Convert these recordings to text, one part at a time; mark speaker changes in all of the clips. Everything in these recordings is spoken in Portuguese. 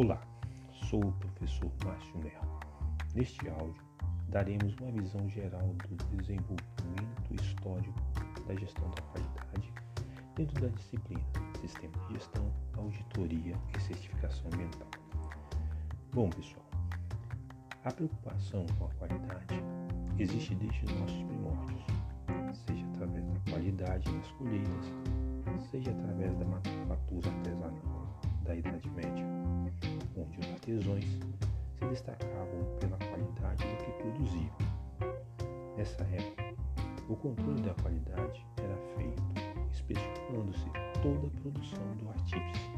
Speaker 1: Olá, sou o professor Márcio Melo. Neste áudio, daremos uma visão geral do desenvolvimento histórico da gestão da qualidade dentro da disciplina Sistema de Gestão, Auditoria e Certificação Ambiental. Bom, pessoal, a preocupação com a qualidade existe desde os nossos primórdios, seja através da qualidade nas colheitas, seja através da manufatura artesanal da Idade Média, onde os artesãos se destacavam pela qualidade do que produziam. Nessa época, o controle da qualidade era feito inspecionando-se toda a produção do artífice,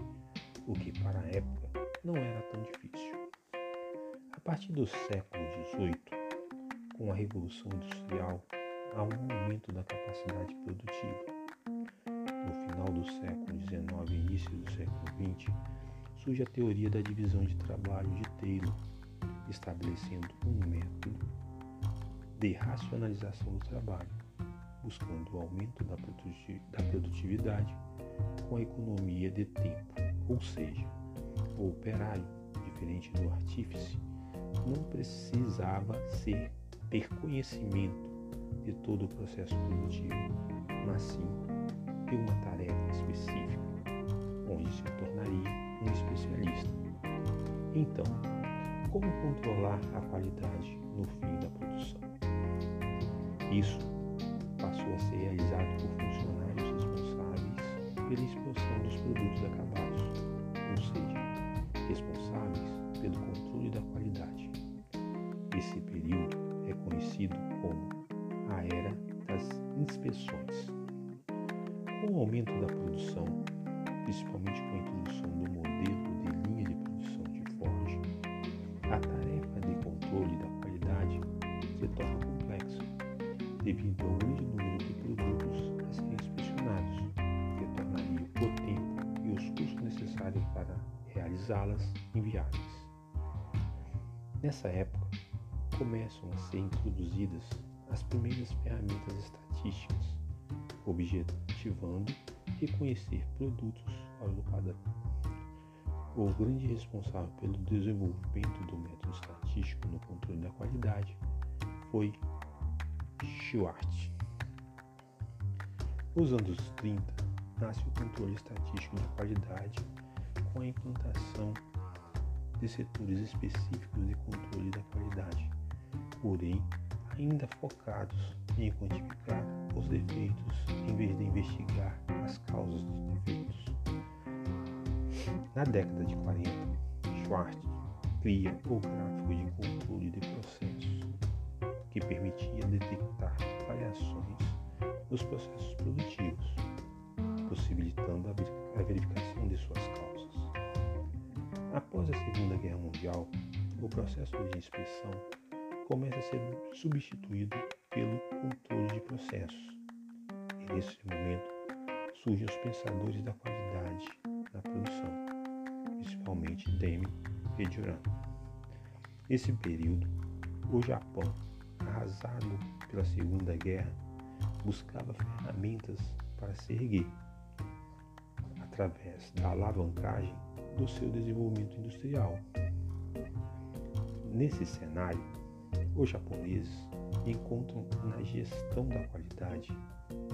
Speaker 1: o que para a época não era tão difícil. A partir do século XVIII, com a Revolução Industrial, há um aumento da capacidade produtiva final do século XIX e início do século XX, surge a teoria da divisão de trabalho de Taylor, estabelecendo um método de racionalização do trabalho, buscando o aumento da produtividade com a economia de tempo, ou seja, o operário, diferente do artífice, não precisava ser ter conhecimento de todo o processo produtivo, mas sim ter uma tarefa específica, onde se tornaria um especialista. Então, como controlar a qualidade no fim da produção? Isso passou a ser realizado por funcionários responsáveis pela inspeção dos produtos acabados, ou seja, responsáveis pelo controle da qualidade. Esse período é conhecido como a Era das Inspeções. Com o aumento da produção, principalmente com a introdução do modelo de linha de produção de Ford, a tarefa de controle da qualidade se torna complexa, devido ao grande número de produtos a serem inspecionados, que tornaria o tempo e os custos necessários para realizá-las inviáveis. Nessa época, começam a ser introduzidas as primeiras ferramentas estatísticas objetivando reconhecer produtos do padrão. O grande responsável pelo desenvolvimento do método estatístico no controle da qualidade foi Schwartz. Nos anos 30, nasce o controle estatístico da qualidade com a implantação de setores específicos de controle da qualidade, porém ainda focados em quantificar os defeitos em vez de investigar as causas dos defeitos. Na década de 40, Schwartz cria o gráfico de controle de processos, que permitia detectar variações nos processos produtivos, possibilitando a verificação de suas causas. Após a Segunda Guerra Mundial, o processo de inspeção começa a ser substituído pelo controle de processos. E nesse momento surgem os pensadores da qualidade na produção, principalmente Demi e Duran. Nesse período, o Japão, arrasado pela Segunda Guerra, buscava ferramentas para se erguer através da alavancagem do seu desenvolvimento industrial. Nesse cenário, os japoneses encontram na gestão da qualidade,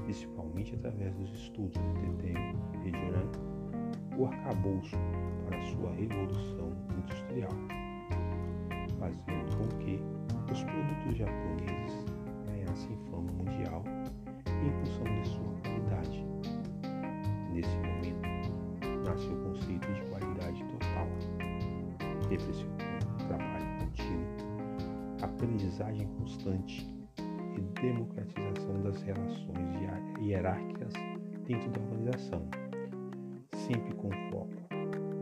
Speaker 1: principalmente através dos estudos de Tedem e o arcabouço para sua revolução industrial, fazendo com que os produtos japoneses ganhassem fama mundial em função de sua qualidade. Nesse momento, nasce o conceito de qualidade total, trabalho aprendizagem constante e democratização das relações hierárquicas dentro da organização, sempre com foco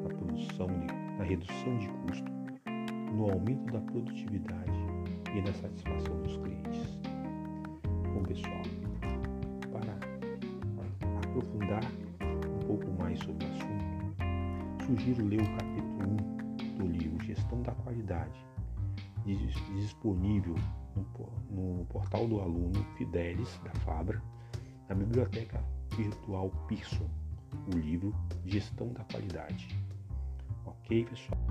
Speaker 1: na produção de, na redução de custo, no aumento da produtividade e na satisfação dos clientes. Bom pessoal, para aprofundar um pouco mais sobre o assunto, sugiro ler o capítulo 1 do livro Gestão da Qualidade disponível no, portal do aluno Fidelis da Fabra, na biblioteca virtual Pearson, o livro Gestão da Qualidade. Ok, pessoal?